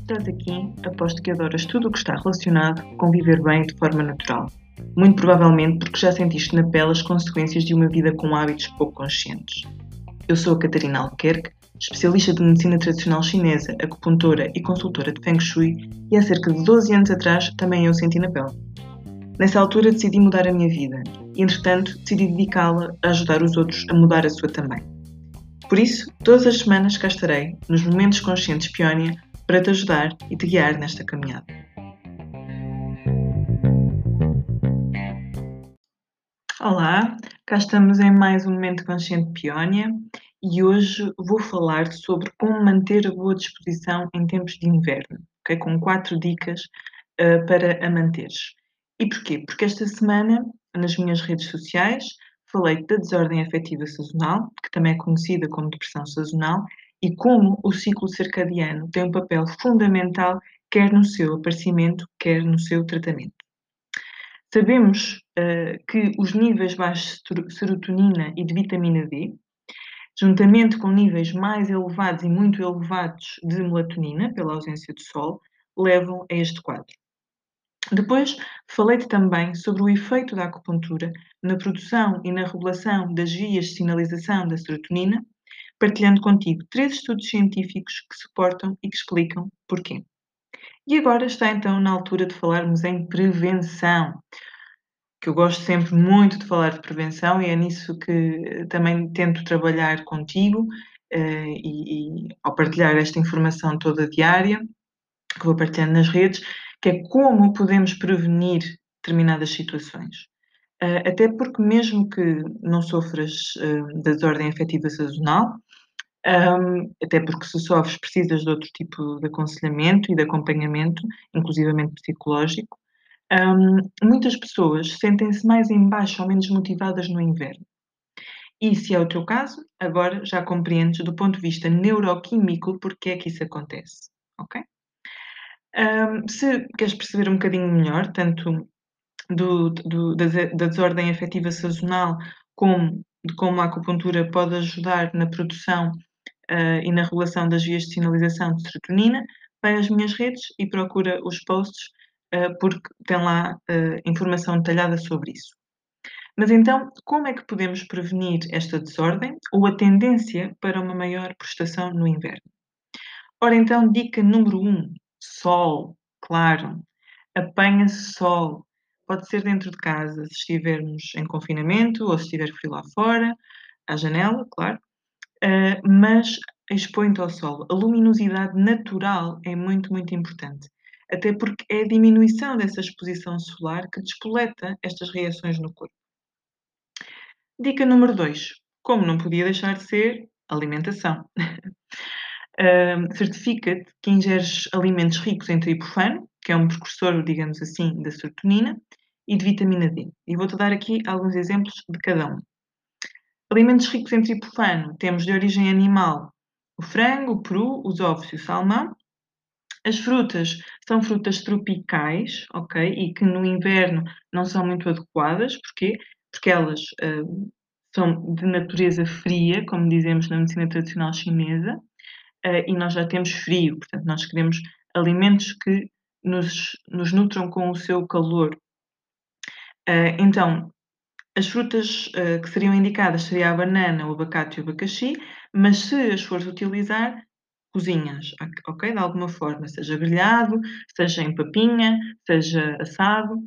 Estás aqui, aposto que adoras tudo o que está relacionado com viver bem de forma natural. Muito provavelmente porque já sentiste na pele as consequências de uma vida com hábitos pouco conscientes. Eu sou a Catarina Albuquerque, especialista de medicina tradicional chinesa, acupuntora e consultora de Feng Shui, e há cerca de 12 anos atrás também eu senti na pele. Nessa altura decidi mudar a minha vida e, entretanto, decidi dedicá-la a ajudar os outros a mudar a sua também. Por isso, todas as semanas cá estarei, nos Momentos Conscientes Peónia, para te ajudar e te guiar nesta caminhada. Olá, cá estamos em mais um Momento Consciente Peónia e hoje vou falar sobre como manter a boa disposição em tempos de inverno, okay? com quatro dicas uh, para a manteres. E porquê? Porque esta semana, nas minhas redes sociais, falei da desordem afetiva sazonal, que também é conhecida como depressão sazonal, e como o ciclo circadiano tem um papel fundamental quer no seu aparecimento, quer no seu tratamento. Sabemos uh, que os níveis baixos de serotonina e de vitamina D, juntamente com níveis mais elevados e muito elevados de melatonina, pela ausência de sol, levam a este quadro. Depois, falei-te também sobre o efeito da acupuntura na produção e na regulação das vias de sinalização da serotonina, partilhando contigo três estudos científicos que suportam e que explicam porquê. E agora está então na altura de falarmos em prevenção, que eu gosto sempre muito de falar de prevenção e é nisso que também tento trabalhar contigo eh, e, e ao partilhar esta informação toda diária, que vou partilhando nas redes, que é como podemos prevenir determinadas situações. Uh, até porque, mesmo que não sofras uh, da desordem afetiva sazonal, um, até porque se sofres precisas de outro tipo de aconselhamento e de acompanhamento, inclusivamente psicológico, um, muitas pessoas sentem-se mais em baixo ou menos motivadas no inverno. E se é o teu caso, agora já compreendes do ponto de vista neuroquímico porque é que isso acontece, ok? Um, se queres perceber um bocadinho melhor, tanto do, do, da, da, desordem afetiva sazonal, como de como a acupuntura pode ajudar na produção uh, e na regulação das vias de sinalização de serotonina, vai às minhas redes e procura os posts, uh, porque tem lá uh, informação detalhada sobre isso. Mas então, como é que podemos prevenir esta desordem ou a tendência para uma maior prestação no inverno? Ora, então, dica número 1: um, sol, claro. Apanha-se sol. Pode ser dentro de casa, se estivermos em confinamento ou se estiver frio lá fora, à janela, claro. Uh, mas expõe-te ao sol. A luminosidade natural é muito, muito importante. Até porque é a diminuição dessa exposição solar que despoleta estas reações no corpo. Dica número 2. Como não podia deixar de ser, alimentação. uh, certifica-te que ingeres alimentos ricos em triptofano, que é um precursor, digamos assim, da serotonina, e de vitamina D. E vou-te dar aqui alguns exemplos de cada um. Alimentos ricos em triptofano temos de origem animal o frango, o peru, os ovos e o salmão. As frutas são frutas tropicais, ok? E que no inverno não são muito adequadas. Porquê? Porque elas uh, são de natureza fria, como dizemos na medicina tradicional chinesa, uh, e nós já temos frio, portanto, nós queremos alimentos que nos, nos nutram com o seu calor. Uh, então, as frutas uh, que seriam indicadas seria a banana, o abacate e o abacaxi, mas se as fores utilizar, cozinhas, ok? De alguma forma, seja grelhado, seja em papinha, seja assado,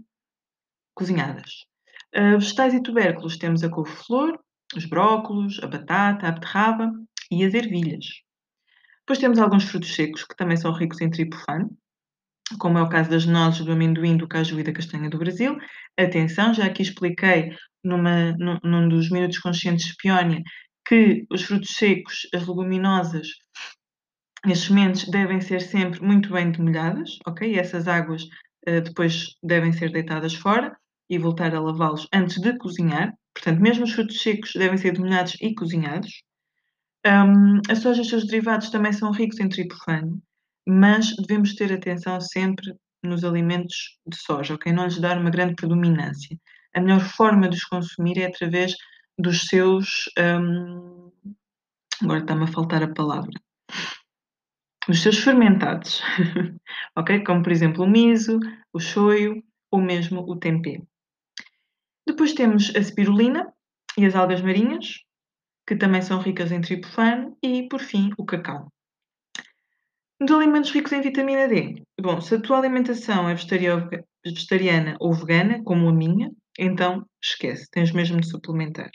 cozinhadas. Uh, vegetais e tubérculos temos a couve-flor, os brócolos, a batata, a beterraba e as ervilhas. Depois temos alguns frutos secos que também são ricos em triptofano, como é o caso das nozes, do amendoim, do caju e da castanha do Brasil. Atenção, já aqui expliquei numa, num, num dos minutos conscientes de Peónia que os frutos secos, as leguminosas as sementes devem ser sempre muito bem demolhadas, ok? E essas águas uh, depois devem ser deitadas fora e voltar a lavá-los antes de cozinhar. Portanto, mesmo os frutos secos devem ser demolhados e cozinhados. Um, a soja e os seus derivados também são ricos em triptofano, mas devemos ter atenção sempre nos alimentos de soja, ok? Não lhes dar uma grande predominância. A melhor forma de os consumir é através dos seus, um, agora está-me a faltar a palavra, dos seus fermentados, ok? Como por exemplo o miso, o shoyu ou mesmo o tempê. Depois temos a spirulina e as algas marinhas, que também são ricas em triptofano, e por fim o cacau. Nos alimentos ricos em vitamina D. Bom, se a tua alimentação é vegetariana ou vegana, como a minha, então esquece, tens mesmo de suplementar.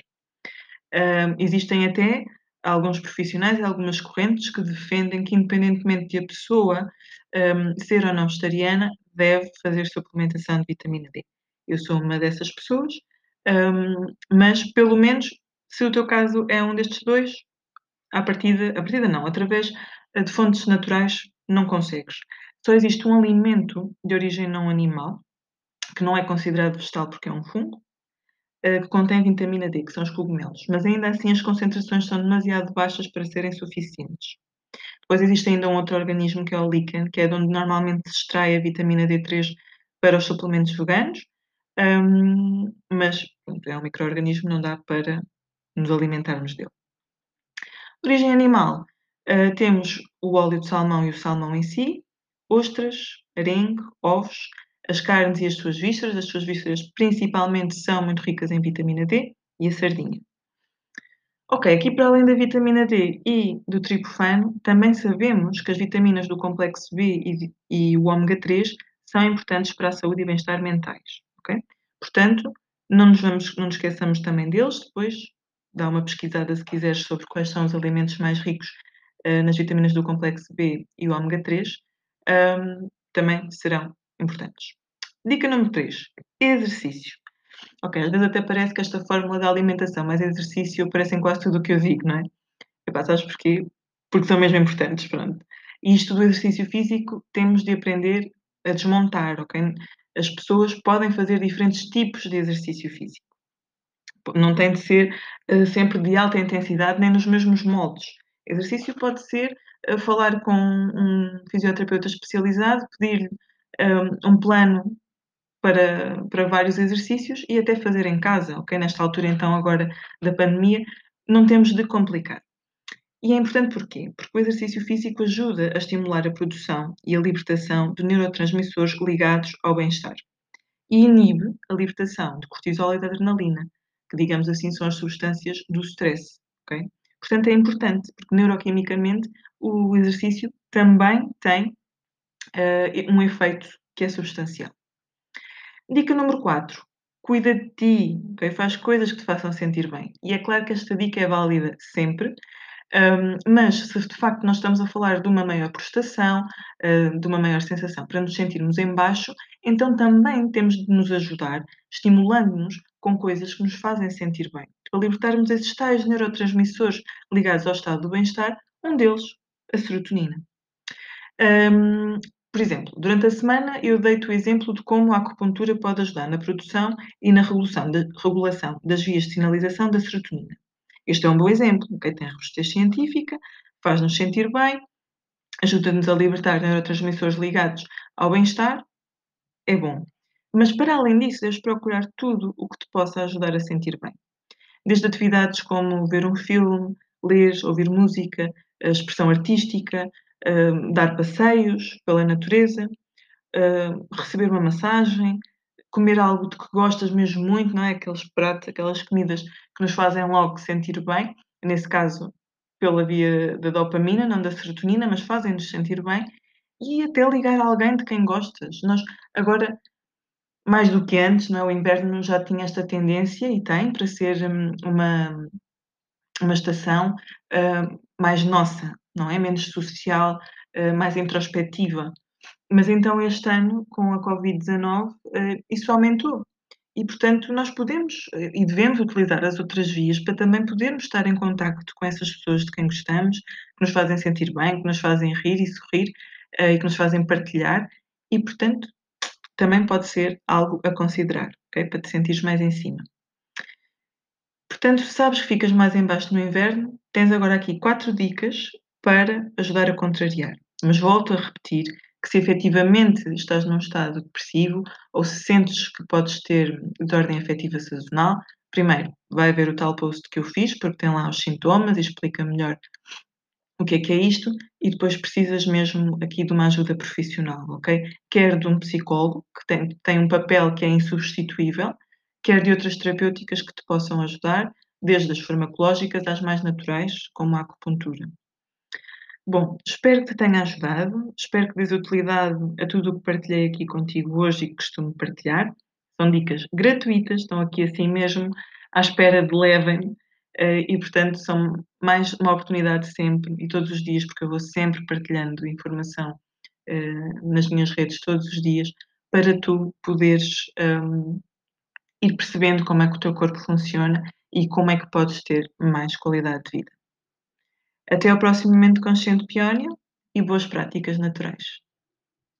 Uh, existem até alguns profissionais e algumas correntes que defendem que, independentemente de a pessoa um, ser ou não vegetariana, deve fazer suplementação de vitamina D. Eu sou uma dessas pessoas, um, mas pelo menos se o teu caso é um destes dois, à partida, a partida não, através de fontes naturais não consegues. Só existe um alimento de origem não animal, que não é considerado vegetal porque é um fungo, eh, que contém vitamina D, que são os cogumelos, mas ainda assim as concentrações são demasiado baixas para serem suficientes. Depois existe ainda um outro organismo que é o líquen, que é de onde normalmente se extrai a vitamina D3 para os suplementos veganos, um, mas é um microorganismo, não dá para nos alimentarmos dele. Origem animal, uh, temos o óleo de salmão e o salmão em si, ostras, arenque, ovos, as carnes e as suas vísceras. As suas vísceras principalmente são muito ricas em vitamina D e a sardinha. Ok, aqui para além da vitamina D e do triptofano, também sabemos que as vitaminas do complexo B e, e o ômega 3 são importantes para a saúde e bem-estar mentais. Ok? Portanto, não nos, vamos, não nos esqueçamos também deles, depois dá uma pesquisada se quiseres sobre quais são os alimentos mais ricos uh, nas vitaminas do complexo B e o ômega 3, um, também serão importantes. Dica número 3: exercício. Ok, às vezes até parece que esta fórmula da alimentação mais exercício aparece em quase tudo o que eu digo, não é? Epá, sabes porquê? Porque são mesmo importantes, pronto. E isto do exercício físico temos de aprender a desmontar, ok? As pessoas podem fazer diferentes tipos de exercício físico. Não tem de ser uh, sempre de alta intensidade nem nos mesmos moldes. Exercício pode ser uh, falar com um fisioterapeuta especializado, pedir-lhe um, um plano para, para vários exercícios e até fazer em casa, ok? Nesta altura, então, agora da pandemia, não temos de complicar. E é importante porquê? Porque o exercício físico ajuda a estimular a produção e a libertação de neurotransmissores ligados ao bem-estar e inibe a libertação de cortisol e de adrenalina, que, digamos assim, são as substâncias do stress. ok? Portanto, é importante, porque neuroquimicamente o exercício também tem uh, um efeito que é substancial. Dica número 4. Cuida de ti, okay? faz coisas que te façam sentir bem. E é claro que esta dica é válida sempre, um, mas se de facto nós estamos a falar de uma maior prestação, uh, de uma maior sensação para nos sentirmos em baixo, então também temos de nos ajudar, estimulando-nos com coisas que nos fazem sentir bem, para libertarmos esses tais neurotransmissores ligados ao estado do bem-estar, um deles, a serotonina. Um, por exemplo, durante a semana eu dei-te o exemplo de como a acupuntura pode ajudar na produção e na regulação, de, regulação das vias de sinalização da serotonina. Este é um bom exemplo, okay? tem robustez científica, faz-nos sentir bem, ajuda-nos a libertar neurotransmissores ligados ao bem-estar, é bom. Mas para além disso, deves procurar tudo o que te possa ajudar a sentir bem. Desde atividades como ver um filme, ler, ouvir música, expressão artística, uh, dar passeios pela natureza, uh, receber uma massagem, comer algo de que gostas mesmo muito, não é? Aqueles pratos, aquelas comidas que nos fazem logo sentir bem, nesse caso pela via da dopamina, não da serotonina, mas fazem-nos sentir bem, e até ligar a alguém de quem gostas. Nós agora, mais do que antes, não é? o inverno já tinha esta tendência e tem para ser hum, uma, uma estação uh, mais nossa, não é? Menos social, uh, mais introspectiva. Mas então este ano, com a Covid-19, uh, isso aumentou. E, portanto, nós podemos e devemos utilizar as outras vias para também podermos estar em contacto com essas pessoas de quem gostamos, que nos fazem sentir bem, que nos fazem rir e sorrir e que nos fazem partilhar. E, portanto, também pode ser algo a considerar, okay? para te sentires mais em cima. Portanto, sabes que ficas mais em baixo no inverno, tens agora aqui quatro dicas para ajudar a contrariar. Mas volto a repetir que se efetivamente estás num estado depressivo ou se sentes que podes ter de ordem afetiva sazonal, primeiro, vai ver o tal post que eu fiz, porque tem lá os sintomas e explica melhor o que é que é isto, e depois precisas mesmo aqui de uma ajuda profissional, ok? Quer de um psicólogo, que tem, tem um papel que é insubstituível, quer de outras terapêuticas que te possam ajudar, desde as farmacológicas às mais naturais, como a acupuntura. Bom, espero que te tenha ajudado, espero que dês utilidade a tudo o que partilhei aqui contigo hoje e que costumo partilhar. São dicas gratuitas, estão aqui assim mesmo à espera de levem e, portanto, são mais uma oportunidade sempre e todos os dias, porque eu vou sempre partilhando informação eh, nas minhas redes todos os dias para tu poderes um, ir percebendo como é que o teu corpo funciona e como é que podes ter mais qualidade de vida. Até ao próximo momento consciente Peónia e boas práticas naturais.